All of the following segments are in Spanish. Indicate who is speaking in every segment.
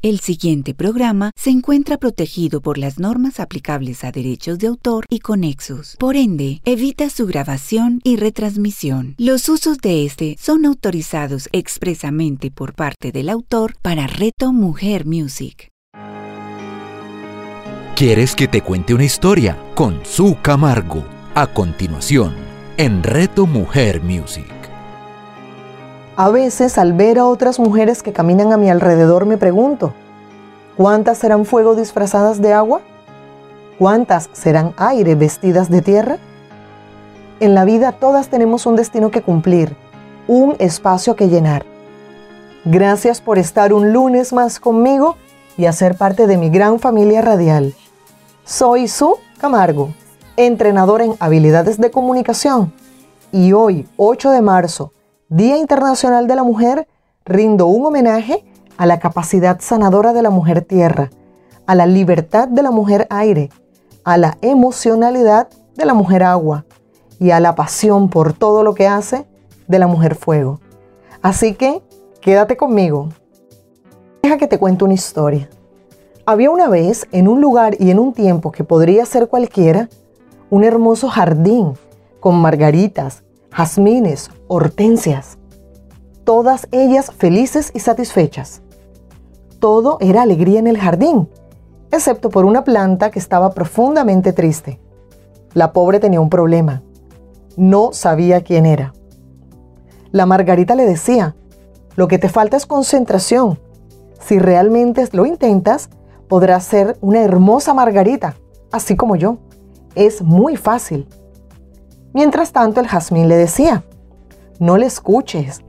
Speaker 1: El siguiente programa se encuentra protegido por las normas aplicables a derechos de autor y conexos. Por ende, evita su grabación y retransmisión. Los usos de este son autorizados expresamente por parte del autor para Reto Mujer Music.
Speaker 2: ¿Quieres que te cuente una historia? Con Su Camargo. A continuación, en Reto Mujer Music.
Speaker 3: A veces, al ver a otras mujeres que caminan a mi alrededor, me pregunto, ¿cuántas serán fuego disfrazadas de agua? ¿Cuántas serán aire vestidas de tierra? En la vida todas tenemos un destino que cumplir, un espacio que llenar. Gracias por estar un lunes más conmigo y hacer parte de mi gran familia radial. Soy Su Camargo, entrenador en habilidades de comunicación y hoy, 8 de marzo, Día Internacional de la Mujer, rindo un homenaje a la capacidad sanadora de la mujer tierra, a la libertad de la mujer aire, a la emocionalidad de la mujer agua y a la pasión por todo lo que hace de la mujer fuego. Así que quédate conmigo. Deja que te cuente una historia. Había una vez, en un lugar y en un tiempo que podría ser cualquiera, un hermoso jardín con margaritas, jazmines, hortensias, todas ellas felices y satisfechas. Todo era alegría en el jardín, excepto por una planta que estaba profundamente triste. La pobre tenía un problema. No sabía quién era. La margarita le decía, lo que te falta es concentración. Si realmente lo intentas, podrás ser una hermosa margarita, así como yo. Es muy fácil. Mientras tanto, el jazmín le decía, no le escuches,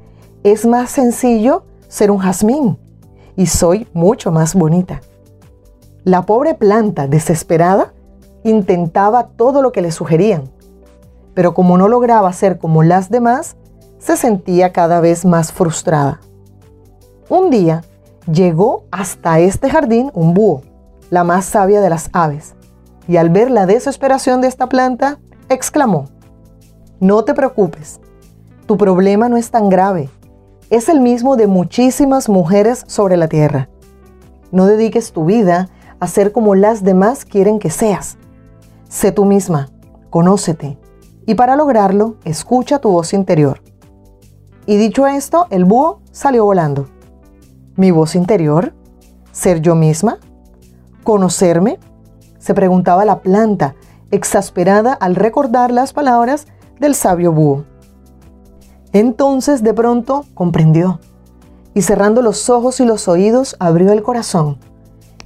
Speaker 3: es más sencillo ser un jazmín y soy mucho más bonita. La pobre planta, desesperada, intentaba todo lo que le sugerían, pero como no lograba ser como las demás, se sentía cada vez más frustrada. Un día, Llegó hasta este jardín un búho, la más sabia de las aves, y al ver la desesperación de esta planta, exclamó, No te preocupes, tu problema no es tan grave, es el mismo de muchísimas mujeres sobre la tierra. No dediques tu vida a ser como las demás quieren que seas. Sé tú misma, conócete, y para lograrlo, escucha tu voz interior. Y dicho esto, el búho salió volando mi voz interior, ser yo misma, conocerme, se preguntaba la planta, exasperada al recordar las palabras del sabio búho. Entonces de pronto comprendió y cerrando los ojos y los oídos abrió el corazón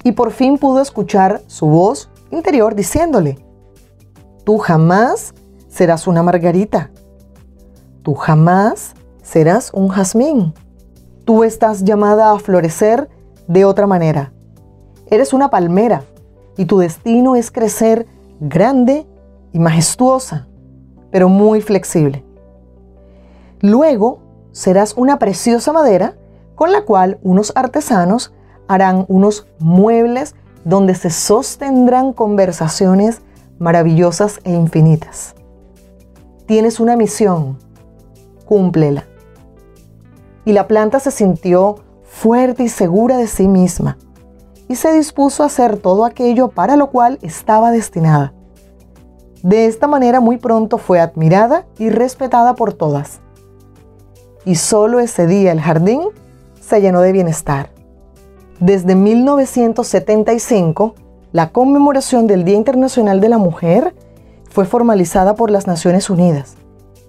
Speaker 3: y por fin pudo escuchar su voz interior diciéndole, tú jamás serás una margarita, tú jamás serás un jazmín, Tú estás llamada a florecer de otra manera. Eres una palmera y tu destino es crecer grande y majestuosa, pero muy flexible. Luego serás una preciosa madera con la cual unos artesanos harán unos muebles donde se sostendrán conversaciones maravillosas e infinitas. Tienes una misión, cúmplela y la planta se sintió fuerte y segura de sí misma y se dispuso a hacer todo aquello para lo cual estaba destinada. De esta manera muy pronto fue admirada y respetada por todas. Y solo ese día el jardín se llenó de bienestar. Desde 1975, la conmemoración del Día Internacional de la Mujer fue formalizada por las Naciones Unidas.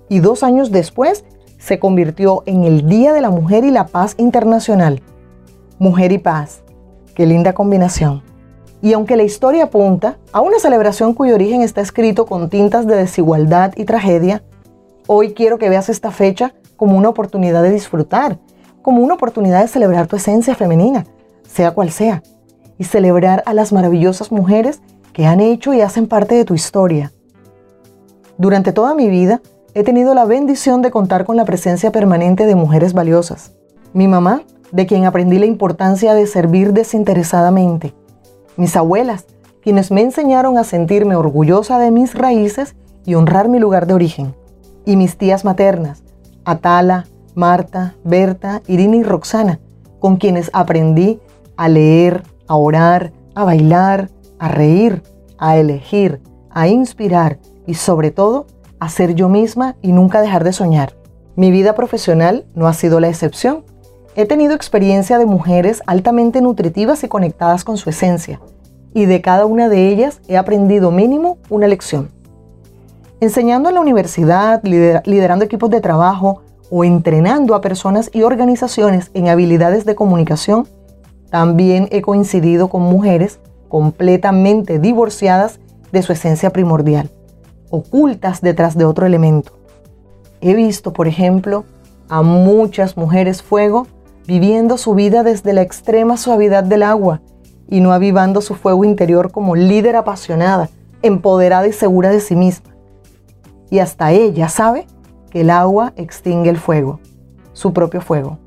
Speaker 3: Y dos años después se convirtió en el Día de la Mujer y la Paz Internacional. Mujer y paz. Qué linda combinación. Y aunque la historia apunta a una celebración cuyo origen está escrito con tintas de desigualdad y tragedia, hoy quiero que veas esta fecha como una oportunidad de disfrutar, como una oportunidad de celebrar tu esencia femenina, sea cual sea, y celebrar a las maravillosas mujeres que han hecho y hacen parte de tu historia. Durante toda mi vida he tenido la bendición de contar con la presencia permanente de mujeres valiosas. Mi mamá, de quien aprendí la importancia de servir desinteresadamente. Mis abuelas, quienes me enseñaron a sentirme orgullosa de mis raíces y honrar mi lugar de origen. Y mis tías maternas, Atala, Marta, Berta, Irina y Roxana, con quienes aprendí a leer, a orar, a bailar, a reír, a elegir, a inspirar y sobre todo a ser yo misma y nunca dejar de soñar. Mi vida profesional no ha sido la excepción. He tenido experiencia de mujeres altamente nutritivas y conectadas con su esencia, y de cada una de ellas he aprendido mínimo una lección. Enseñando en la universidad, liderando equipos de trabajo o entrenando a personas y organizaciones en habilidades de comunicación, también he coincidido con mujeres completamente divorciadas de su esencia primordial, ocultas detrás de otro elemento. He visto, por ejemplo, a muchas mujeres fuego viviendo su vida desde la extrema suavidad del agua y no avivando su fuego interior como líder apasionada, empoderada y segura de sí misma. Y hasta ella sabe que el agua extingue el fuego, su propio fuego.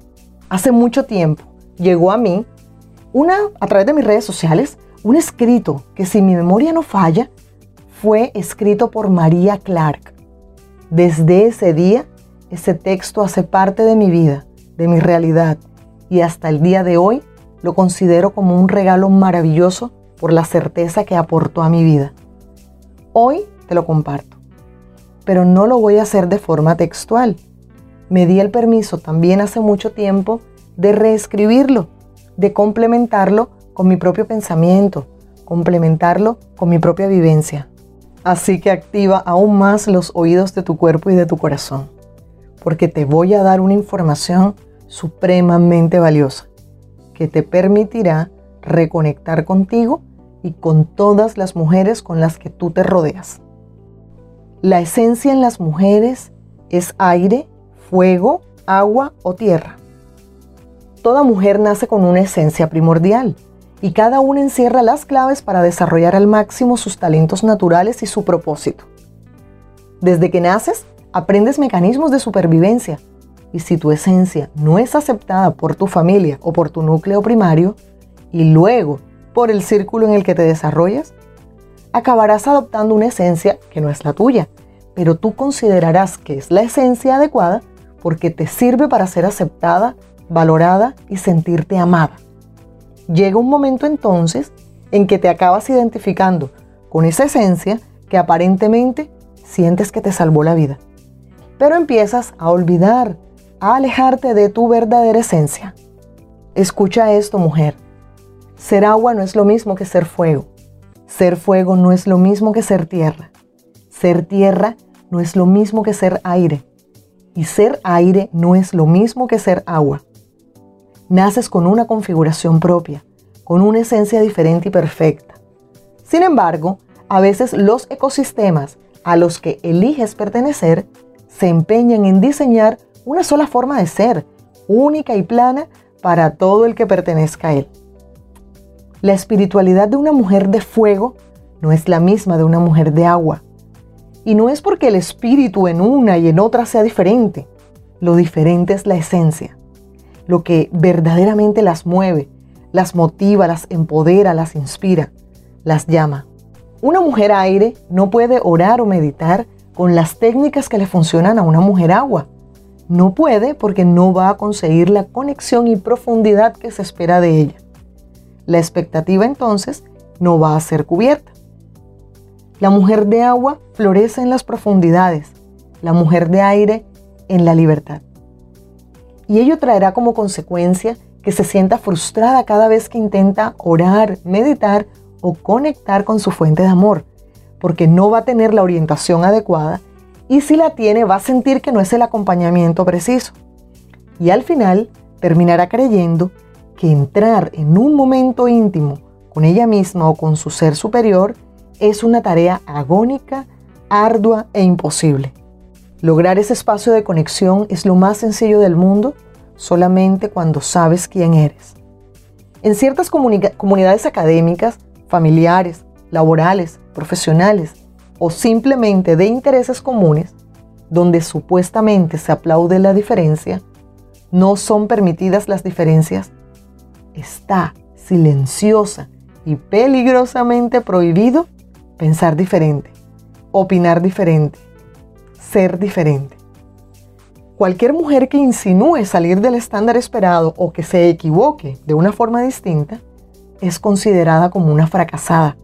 Speaker 3: Hace mucho tiempo llegó a mí una, a través de mis redes sociales, un escrito que si mi memoria no falla, fue escrito por María Clark. Desde ese día, ese texto hace parte de mi vida, de mi realidad, y hasta el día de hoy lo considero como un regalo maravilloso por la certeza que aportó a mi vida. Hoy te lo comparto, pero no lo voy a hacer de forma textual. Me di el permiso también hace mucho tiempo de reescribirlo, de complementarlo con mi propio pensamiento, complementarlo con mi propia vivencia. Así que activa aún más los oídos de tu cuerpo y de tu corazón, porque te voy a dar una información supremamente valiosa que te permitirá reconectar contigo y con todas las mujeres con las que tú te rodeas. La esencia en las mujeres es aire, fuego, agua o tierra. Toda mujer nace con una esencia primordial y cada una encierra las claves para desarrollar al máximo sus talentos naturales y su propósito. Desde que naces, aprendes mecanismos de supervivencia y si tu esencia no es aceptada por tu familia o por tu núcleo primario, y luego por el círculo en el que te desarrollas, acabarás adoptando una esencia que no es la tuya, pero tú considerarás que es la esencia adecuada porque te sirve para ser aceptada, valorada y sentirte amada. Llega un momento entonces en que te acabas identificando con esa esencia que aparentemente sientes que te salvó la vida. Pero empiezas a olvidar a alejarte de tu verdadera esencia. Escucha esto, mujer. Ser agua no es lo mismo que ser fuego. Ser fuego no es lo mismo que ser tierra. Ser tierra no es lo mismo que ser aire. Y ser aire no es lo mismo que ser agua. Naces con una configuración propia, con una esencia diferente y perfecta. Sin embargo, a veces los ecosistemas a los que eliges pertenecer se empeñan en diseñar una sola forma de ser, única y plana para todo el que pertenezca a él. La espiritualidad de una mujer de fuego no es la misma de una mujer de agua. Y no es porque el espíritu en una y en otra sea diferente. Lo diferente es la esencia. Lo que verdaderamente las mueve, las motiva, las empodera, las inspira, las llama. Una mujer aire no puede orar o meditar con las técnicas que le funcionan a una mujer agua. No puede porque no va a conseguir la conexión y profundidad que se espera de ella. La expectativa entonces no va a ser cubierta. La mujer de agua florece en las profundidades, la mujer de aire en la libertad. Y ello traerá como consecuencia que se sienta frustrada cada vez que intenta orar, meditar o conectar con su fuente de amor, porque no va a tener la orientación adecuada y si la tiene va a sentir que no es el acompañamiento preciso. Y al final terminará creyendo que entrar en un momento íntimo con ella misma o con su ser superior es una tarea agónica, ardua e imposible. Lograr ese espacio de conexión es lo más sencillo del mundo solamente cuando sabes quién eres. En ciertas comunidades académicas, familiares, laborales, profesionales, o simplemente de intereses comunes, donde supuestamente se aplaude la diferencia, no son permitidas las diferencias, está silenciosa y peligrosamente prohibido pensar diferente, opinar diferente, ser diferente. Cualquier mujer que insinúe salir del estándar esperado o que se equivoque de una forma distinta es considerada como una fracasada,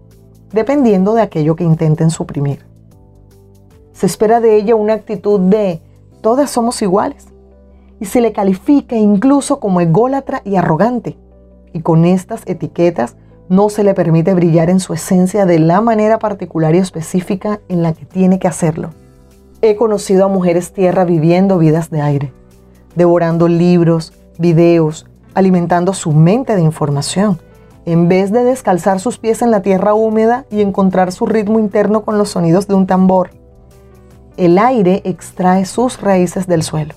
Speaker 3: dependiendo de aquello que intenten suprimir. Se espera de ella una actitud de todas somos iguales y se le califica incluso como ególatra y arrogante. Y con estas etiquetas no se le permite brillar en su esencia de la manera particular y específica en la que tiene que hacerlo. He conocido a mujeres tierra viviendo vidas de aire, devorando libros, videos, alimentando su mente de información, en vez de descalzar sus pies en la tierra húmeda y encontrar su ritmo interno con los sonidos de un tambor. El aire extrae sus raíces del suelo.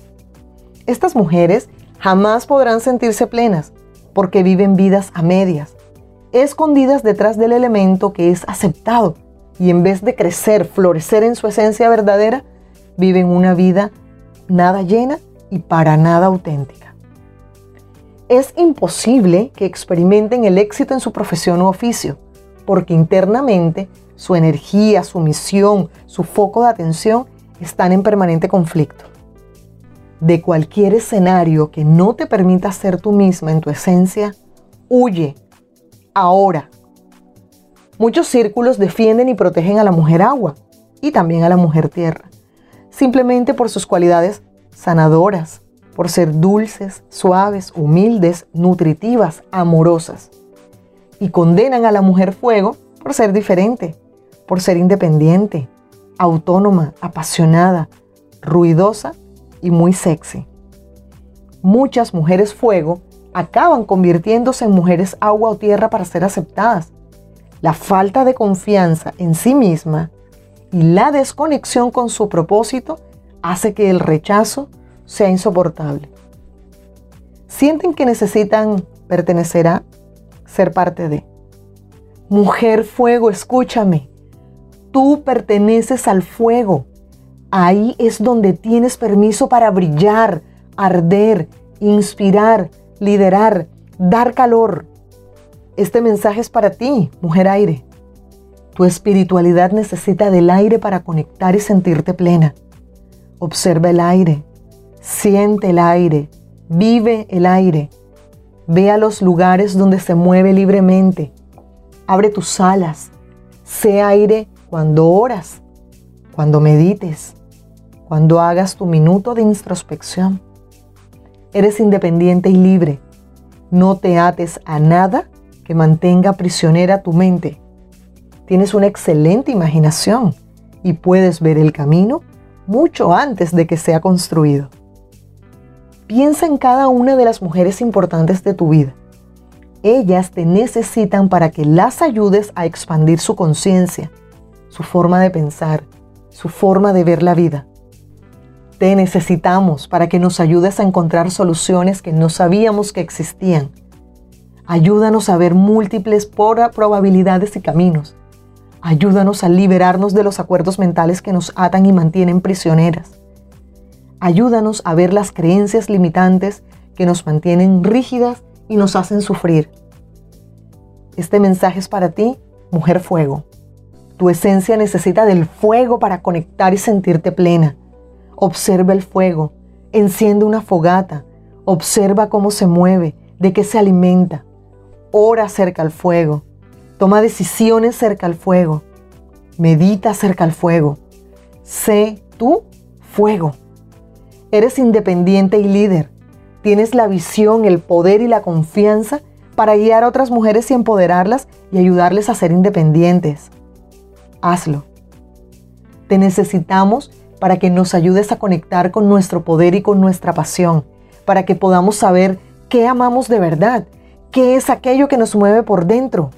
Speaker 3: Estas mujeres jamás podrán sentirse plenas porque viven vidas a medias, escondidas detrás del elemento que es aceptado y en vez de crecer, florecer en su esencia verdadera, viven una vida nada llena y para nada auténtica. Es imposible que experimenten el éxito en su profesión u oficio, porque internamente su energía, su misión, su foco de atención están en permanente conflicto. De cualquier escenario que no te permita ser tú misma en tu esencia, huye ahora. Muchos círculos defienden y protegen a la mujer agua y también a la mujer tierra simplemente por sus cualidades sanadoras, por ser dulces, suaves, humildes, nutritivas, amorosas. Y condenan a la mujer fuego por ser diferente, por ser independiente, autónoma, apasionada, ruidosa y muy sexy. Muchas mujeres fuego acaban convirtiéndose en mujeres agua o tierra para ser aceptadas. La falta de confianza en sí misma y la desconexión con su propósito hace que el rechazo sea insoportable. Sienten que necesitan pertenecer a, ser parte de. Mujer fuego, escúchame. Tú perteneces al fuego. Ahí es donde tienes permiso para brillar, arder, inspirar, liderar, dar calor. Este mensaje es para ti, mujer aire. Tu espiritualidad necesita del aire para conectar y sentirte plena. Observa el aire, siente el aire, vive el aire. Ve a los lugares donde se mueve libremente. Abre tus alas. Sé aire cuando oras, cuando medites, cuando hagas tu minuto de introspección. Eres independiente y libre. No te ates a nada que mantenga prisionera tu mente Tienes una excelente imaginación y puedes ver el camino mucho antes de que sea construido. Piensa en cada una de las mujeres importantes de tu vida. Ellas te necesitan para que las ayudes a expandir su conciencia, su forma de pensar, su forma de ver la vida. Te necesitamos para que nos ayudes a encontrar soluciones que no sabíamos que existían. Ayúdanos a ver múltiples probabilidades y caminos Ayúdanos a liberarnos de los acuerdos mentales que nos atan y mantienen prisioneras. Ayúdanos a ver las creencias limitantes que nos mantienen rígidas y nos hacen sufrir. Este mensaje es para ti, mujer fuego. Tu esencia necesita del fuego para conectar y sentirte plena. Observa el fuego, enciende una fogata, observa cómo se mueve, de qué se alimenta. Ora cerca al fuego, Toma decisiones cerca al fuego. Medita cerca al fuego. Sé tú fuego. Eres independiente y líder. Tienes la visión, el poder y la confianza para guiar a otras mujeres y empoderarlas y ayudarles a ser independientes. Hazlo. Te necesitamos para que nos ayudes a conectar con nuestro poder y con nuestra pasión, para que podamos saber qué amamos de verdad, qué es aquello que nos mueve por dentro.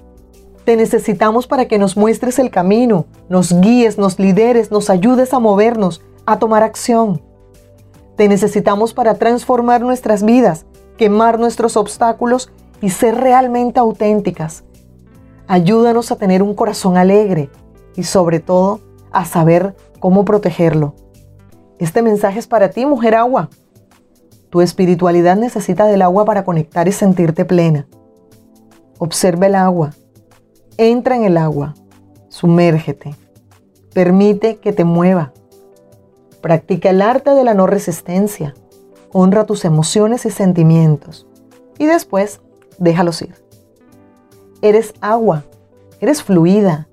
Speaker 3: Te necesitamos para que nos muestres el camino, nos guíes, nos lideres, nos ayudes a movernos, a tomar acción. Te necesitamos para transformar nuestras vidas, quemar nuestros obstáculos y ser realmente auténticas. Ayúdanos a tener un corazón alegre y sobre todo a saber cómo protegerlo. Este mensaje es para ti, mujer agua. Tu espiritualidad necesita del agua para conectar y sentirte plena. Observa el agua, Entra en el agua, sumérgete, permite que te mueva. Practica el arte de la no resistencia. Honra tus emociones y sentimientos. Y después, déjalos ir. Eres agua, eres fluida,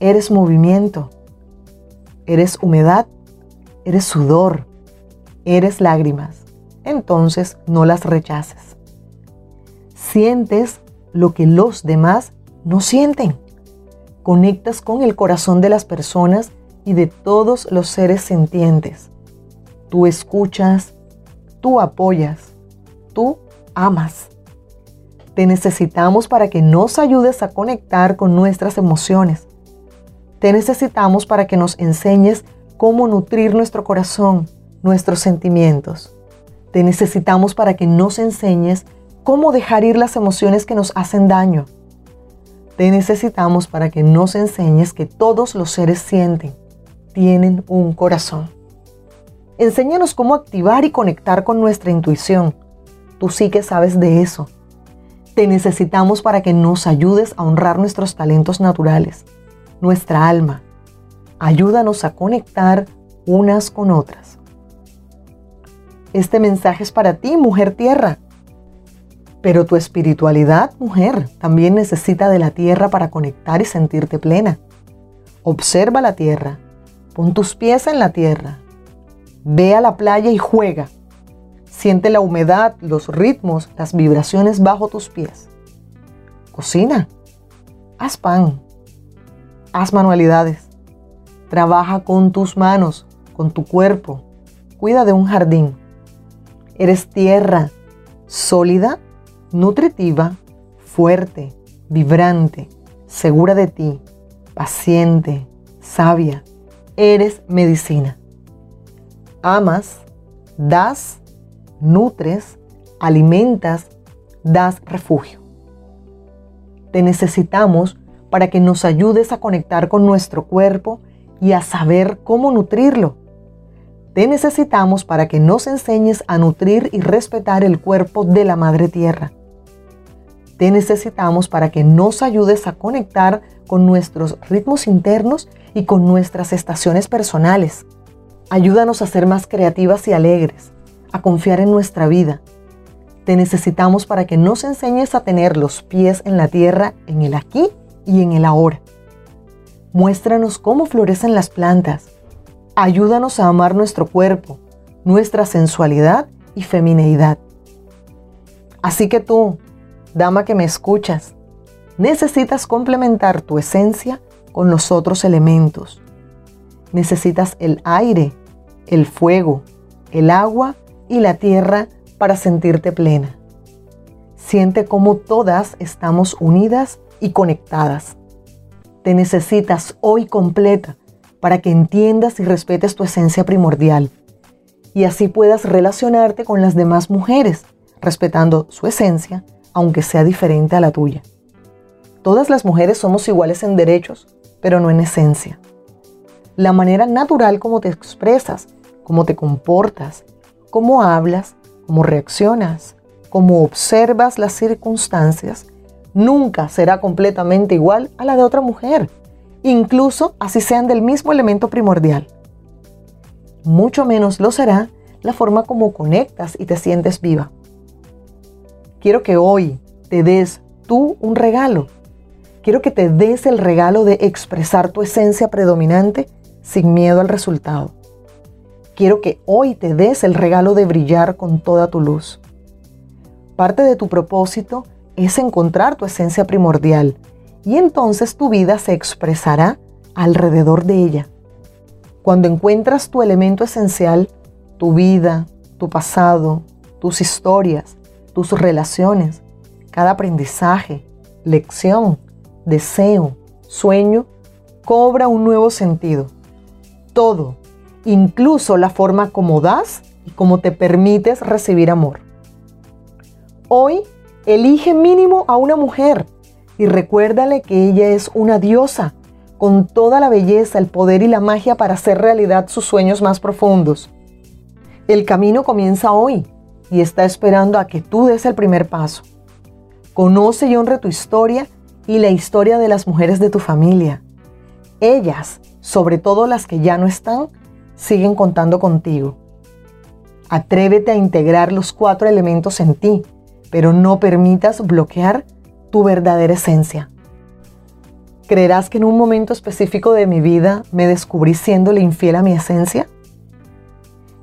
Speaker 3: eres movimiento, eres humedad, eres sudor, eres lágrimas. Entonces no las rechaces. Sientes lo que los demás no sienten. Conectas con el corazón de las personas y de todos los seres sintientes. Tú escuchas, tú apoyas, tú amas. Te necesitamos para que nos ayudes a conectar con nuestras emociones. Te necesitamos para que nos enseñes cómo nutrir nuestro corazón, nuestros sentimientos. Te necesitamos para que nos enseñes cómo dejar ir las emociones que nos hacen daño. Te necesitamos para que nos enseñes que todos los seres sienten tienen un corazón. Enséñanos cómo activar y conectar con nuestra intuición. Tú sí que sabes de eso. Te necesitamos para que nos ayudes a honrar nuestros talentos naturales, nuestra alma. Ayúdanos a conectar unas con otras. Este mensaje es para ti, mujer tierra. Pero tu espiritualidad, mujer, también necesita de la tierra para conectar y sentirte plena. Observa la tierra Pon tus pies en la tierra. Ve a la playa y juega. Siente la humedad, los ritmos, las vibraciones bajo tus pies. Cocina. Haz pan. Haz manualidades. Trabaja con tus manos, con tu cuerpo. Cuida de un jardín. Eres tierra sólida, nutritiva, fuerte, vibrante, segura de ti, paciente, sabia eres medicina. Amas, das, nutres, alimentas, das refugio. Te necesitamos para que nos ayudes a conectar con nuestro cuerpo y a saber cómo nutrirlo. Te necesitamos para que nos enseñes a nutrir y respetar el cuerpo de la Madre Tierra. Te necesitamos para que nos ayudes a conectar con nuestros ritmos internos y con nuestras estaciones personales. Ayúdanos a ser más creativas y alegres, a confiar en nuestra vida. Te necesitamos para que nos enseñes a tener los pies en la tierra, en el aquí y en el ahora. Muéstranos cómo florecen las plantas. Ayúdanos a amar nuestro cuerpo, nuestra sensualidad y femineidad. Así que tú, dama que me escuchas, necesitas complementar tu esencia con los otros elementos. Necesitas el aire, el fuego, el agua y la tierra para sentirte plena. Siente cómo todas estamos unidas y conectadas. Te necesitas hoy completa para que entiendas y respetes tu esencia primordial y así puedas relacionarte con las demás mujeres, respetando su esencia, aunque sea diferente a la tuya. Todas las mujeres somos iguales en derechos, pero no en esencia. La manera natural como te expresas, cómo te comportas, cómo hablas, cómo reaccionas, cómo observas las circunstancias, nunca será completamente igual a la de otra mujer, incluso así sean del mismo elemento primordial. Mucho menos lo será la forma como conectas y te sientes viva. Quiero que hoy te des tú un regalo quiero que te des el regalo de expresar tu esencia predominante sin miedo al resultado. Quiero que hoy te des el regalo de brillar con toda tu luz. Parte de tu propósito es encontrar tu esencia primordial y entonces tu vida se expresará alrededor de ella. Cuando encuentras tu elemento esencial, tu vida, tu pasado, tus historias, tus relaciones, cada aprendizaje, lección, deseo, sueño, cobra un nuevo sentido. Todo, incluso la forma como das y como te permites recibir amor. Hoy elige mínimo a una mujer y recuérdale que ella es una diosa con toda la belleza, el poder y la magia para hacer realidad sus sueños más profundos. El camino comienza hoy y está esperando a que tú des el primer paso. Conoce y honre tu historia y la historia de las mujeres de tu familia. Ellas, sobre todo las que ya no están, siguen contando contigo. Atrévete a integrar los cuatro elementos en ti, pero no permitas bloquear tu verdadera esencia. ¿Creerás que en un momento específico de mi vida me descubrí siéndole infiel a mi esencia?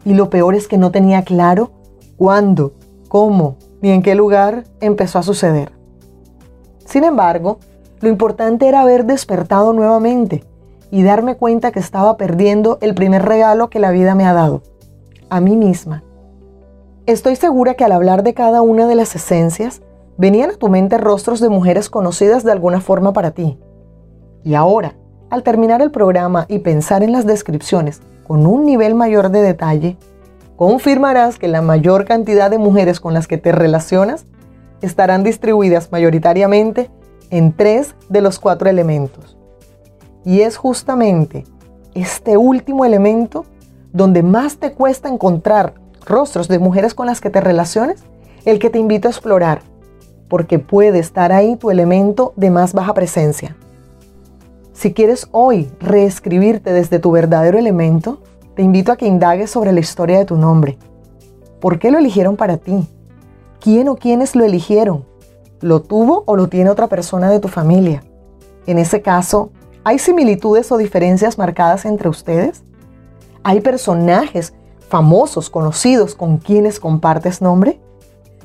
Speaker 3: Y lo peor es que no tenía claro cuándo, cómo ni en qué lugar empezó a suceder. Sin embargo, lo importante era haber despertado nuevamente y darme cuenta que estaba perdiendo el primer regalo que la vida me ha dado, a mí misma. Estoy segura que al hablar de cada una de las esencias, venían a tu mente rostros de mujeres conocidas de alguna forma para ti. Y ahora, al terminar el programa y pensar en las descripciones con un nivel mayor de detalle, confirmarás que la mayor cantidad de mujeres con las que te relacionas estarán distribuidas mayoritariamente en tres de los cuatro elementos. Y es justamente este último elemento donde más te cuesta encontrar rostros de mujeres con las que te relaciones, el que te invito a explorar, porque puede estar ahí tu elemento de más baja presencia. Si quieres hoy reescribirte desde tu verdadero elemento, te invito a que indagues sobre la historia de tu nombre. ¿Por qué lo eligieron para ti? ¿Quién o quiénes lo eligieron? ¿Lo tuvo o lo tiene otra persona de tu familia? En ese caso, ¿hay similitudes o diferencias marcadas entre ustedes? ¿Hay personajes famosos, conocidos con quienes compartes nombre?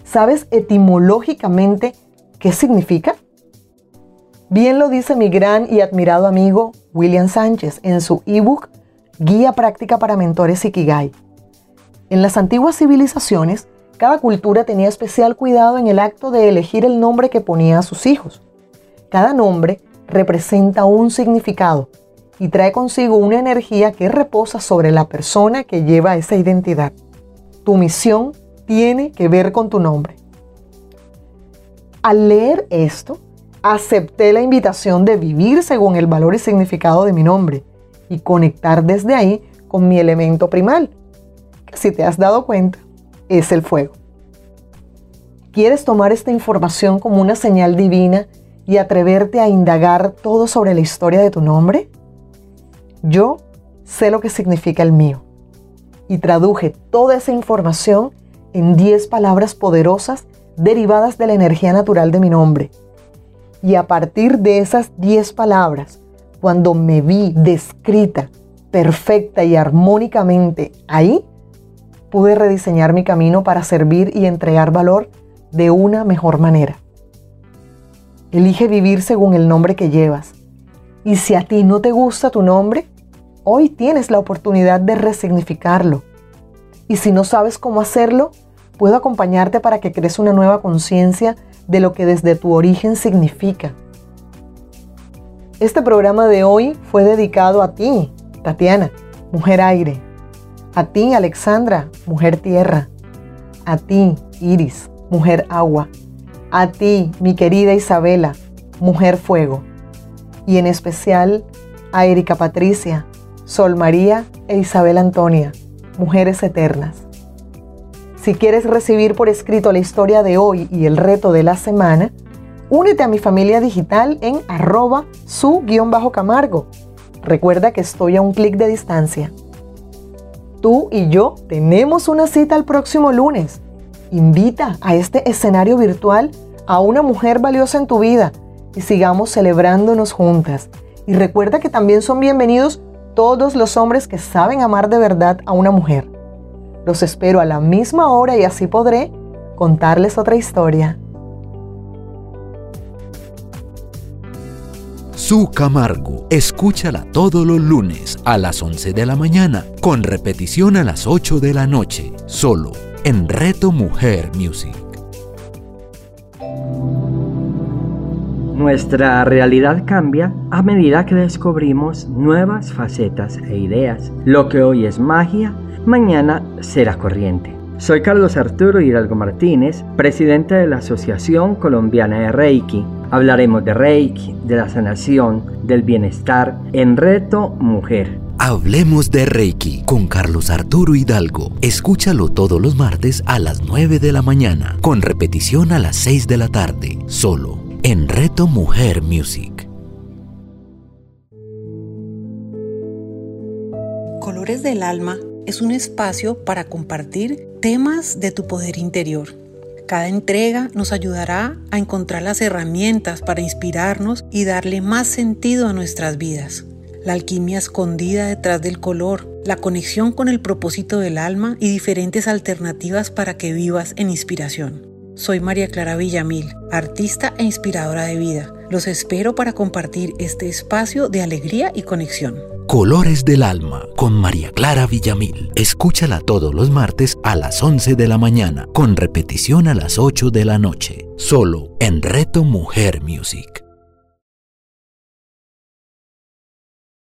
Speaker 3: ¿Sabes etimológicamente qué significa? Bien lo dice mi gran y admirado amigo William Sánchez en su ebook Guía Práctica para Mentores Ikigai. En las antiguas civilizaciones, cada cultura tenía especial cuidado en el acto de elegir el nombre que ponía a sus hijos. Cada nombre representa un significado y trae consigo una energía que reposa sobre la persona que lleva esa identidad. Tu misión tiene que ver con tu nombre. Al leer esto, acepté la invitación de vivir según el valor y significado de mi nombre y conectar desde ahí con mi elemento primal, si te has dado cuenta, es el fuego. ¿Quieres tomar esta información como una señal divina y atreverte a indagar todo sobre la historia de tu nombre? Yo sé lo que significa el mío y traduje toda esa información en 10 palabras poderosas derivadas de la energía natural de mi nombre y a partir de esas 10 palabras, cuando me vi descrita perfecta y armónicamente ahí, pude rediseñar mi camino para servir y entregar valor de una mejor manera. Elige vivir según el nombre que llevas. Y si a ti no te gusta tu nombre, hoy tienes la oportunidad de resignificarlo. Y si no sabes cómo hacerlo, puedo acompañarte para que crees una nueva conciencia de lo que desde tu origen significa. Este programa de hoy fue dedicado a ti, Tatiana, mujer aire, a ti, Alexandra, mujer tierra, a ti, Iris, mujer agua, a ti, mi querida Isabela, mujer fuego, y en especial a Erika Patricia, Sol María e Isabel Antonia, mujeres eternas. Si quieres recibir por escrito la historia de hoy y el reto de la semana, únete a mi familia digital en arroba su-camargo. Recuerda que estoy a un clic de distancia. Tú y yo tenemos una cita el próximo lunes. Invita a este escenario virtual a una mujer valiosa en tu vida y sigamos celebrándonos juntas. Y recuerda que también son bienvenidos todos los hombres que saben amar de verdad a una mujer. Los espero a la misma hora y así podré contarles otra historia.
Speaker 2: Su Camargo, escúchala todos los lunes a las 11 de la mañana, con repetición a las 8 de la noche, solo en Reto Mujer Music.
Speaker 4: Nuestra realidad cambia a medida que descubrimos nuevas facetas e ideas. Lo que hoy es magia mañana será corriente. Soy Carlos Arturo Hidalgo Martínez, presidente de la Asociación Colombiana de Reiki. Hablaremos de Reiki, de la sanación, del bienestar en Reto Mujer.
Speaker 2: Hablemos de Reiki con Carlos Arturo Hidalgo. Escúchalo todos los martes a las 9 de la mañana, con repetición a las 6 de la tarde, solo en Reto Mujer Music.
Speaker 5: Colores del Alma es un espacio para compartir temas de tu poder interior. Cada entrega nos ayudará a encontrar las herramientas para inspirarnos y darle más sentido a nuestras vidas. La alquimia escondida detrás del color, la conexión con el propósito del alma y diferentes alternativas para que vivas en inspiración. Soy María Clara Villamil, artista e inspiradora de vida. Los espero para compartir este espacio de alegría y conexión.
Speaker 2: Colores del Alma con María Clara Villamil. Escúchala todos los martes a las 11 de la mañana, con repetición a las 8 de la noche, solo en Reto Mujer Music.